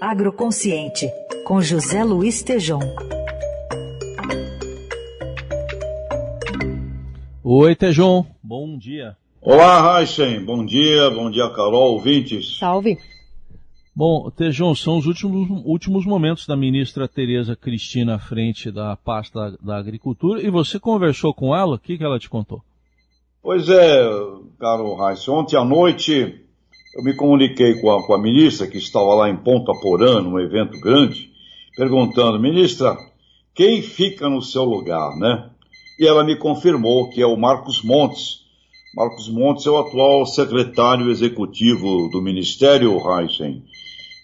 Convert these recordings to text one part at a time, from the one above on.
Agroconsciente, com José Luiz Tejom. Oi, Tejom. Bom dia. Olá, Raíssen. Bom dia. Bom dia, Carol, ouvintes. Salve. Bom, Tejão, são os últimos, últimos momentos da ministra Tereza Cristina à frente da pasta da, da Agricultura e você conversou com ela, o que, que ela te contou? Pois é, caro Raíssa, ontem à noite eu me comuniquei com a, com a ministra, que estava lá em Ponta Porã, num evento grande, perguntando, ministra, quem fica no seu lugar, né? E ela me confirmou que é o Marcos Montes. Marcos Montes é o atual secretário executivo do Ministério, Heisen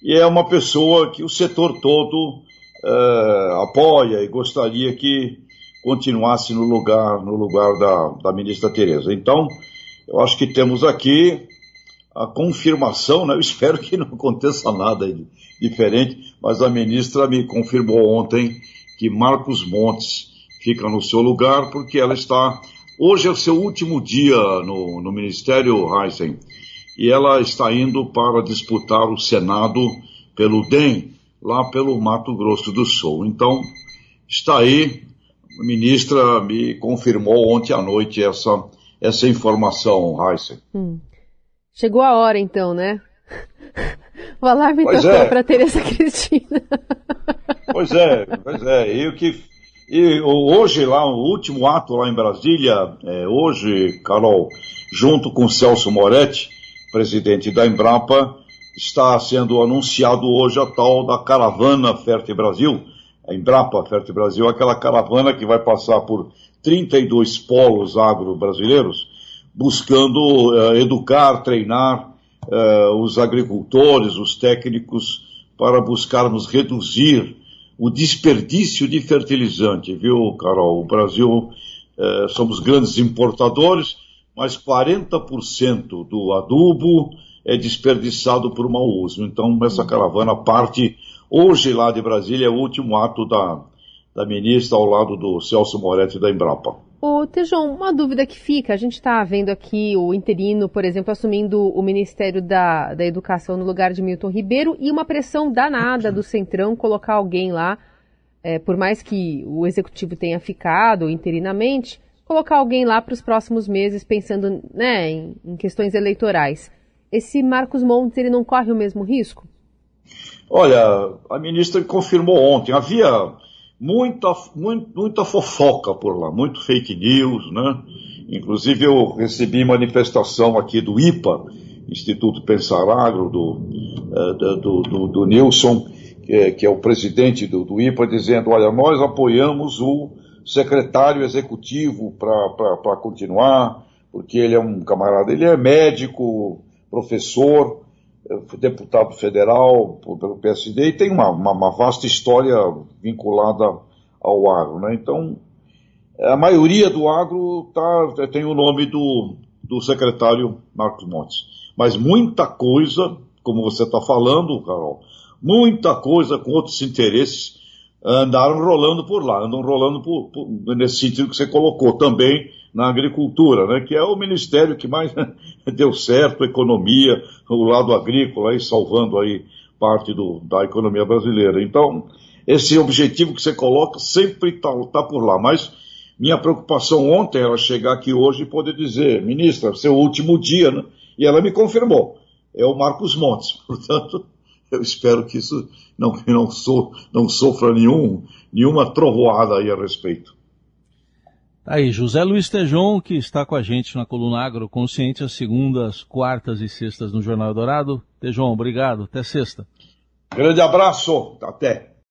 e é uma pessoa que o setor todo é, apoia e gostaria que continuasse no lugar, no lugar da, da ministra Tereza. Então, eu acho que temos aqui a confirmação, né? eu espero que não aconteça nada diferente, mas a ministra me confirmou ontem que Marcos Montes fica no seu lugar, porque ela está. Hoje é o seu último dia no, no Ministério Heisen e ela está indo para disputar o Senado pelo DEM, lá pelo Mato Grosso do Sul. Então, está aí, a ministra me confirmou ontem à noite essa, essa informação, Raíssa. Hum. Chegou a hora, então, né? O alarme pois tocou é. para Tereza Cristina. Pois é, pois é. E o que e hoje lá, o último ato lá em Brasília, é, hoje, Carol, junto com Celso Moretti, presidente da Embrapa, está sendo anunciado hoje a tal da caravana Ferte Brasil, a Embrapa Ferte Brasil, aquela caravana que vai passar por 32 polos agro-brasileiros, buscando uh, educar, treinar uh, os agricultores, os técnicos, para buscarmos reduzir o desperdício de fertilizante, viu, Carol? O Brasil, uh, somos grandes importadores, mas 40% do adubo é desperdiçado por mau uso. Então, essa uhum. caravana parte hoje lá de Brasília, é o último ato da, da ministra ao lado do Celso Moretti da Embrapa. Ô, Tejão, uma dúvida que fica, a gente está vendo aqui o interino, por exemplo, assumindo o Ministério da, da Educação no lugar de Milton Ribeiro e uma pressão danada do Centrão colocar alguém lá, é, por mais que o Executivo tenha ficado interinamente, colocar alguém lá para os próximos meses pensando né, em, em, questões eleitorais. Esse Marcos Montes ele não corre o mesmo risco? Olha, a ministra confirmou ontem, havia muita, muito, muita fofoca por lá, muito fake news, né? Inclusive eu recebi manifestação aqui do IPA, Instituto Pensar Agro, do, eh, do, do, do Nilson, que é, que é, o presidente do, do IPA, dizendo, olha, nós apoiamos o secretário executivo para continuar, porque ele é um camarada, ele é médico, professor, deputado federal pelo PSD e tem uma, uma, uma vasta história vinculada ao agro. Né? Então, a maioria do agro tá, tem o nome do, do secretário Marcos Montes. Mas muita coisa, como você está falando, Carol, muita coisa com outros interesses andaram rolando por lá, andam rolando por, por, nesse sentido que você colocou também na agricultura, né, que é o ministério que mais deu certo, economia, o lado agrícola, aí, salvando aí parte do, da economia brasileira. Então, esse objetivo que você coloca sempre está tá por lá, mas minha preocupação ontem era chegar aqui hoje e poder dizer, ministra, seu último dia, né? E ela me confirmou, é o Marcos Montes, portanto, eu espero que isso não, não, so, não sofra nenhum, nenhuma trovoada aí a respeito. Tá aí, José Luiz Tejon, que está com a gente na coluna Agroconsciente, às segundas, quartas e sextas no Jornal Dourado. Tejon, obrigado. Até sexta. Grande abraço. Até.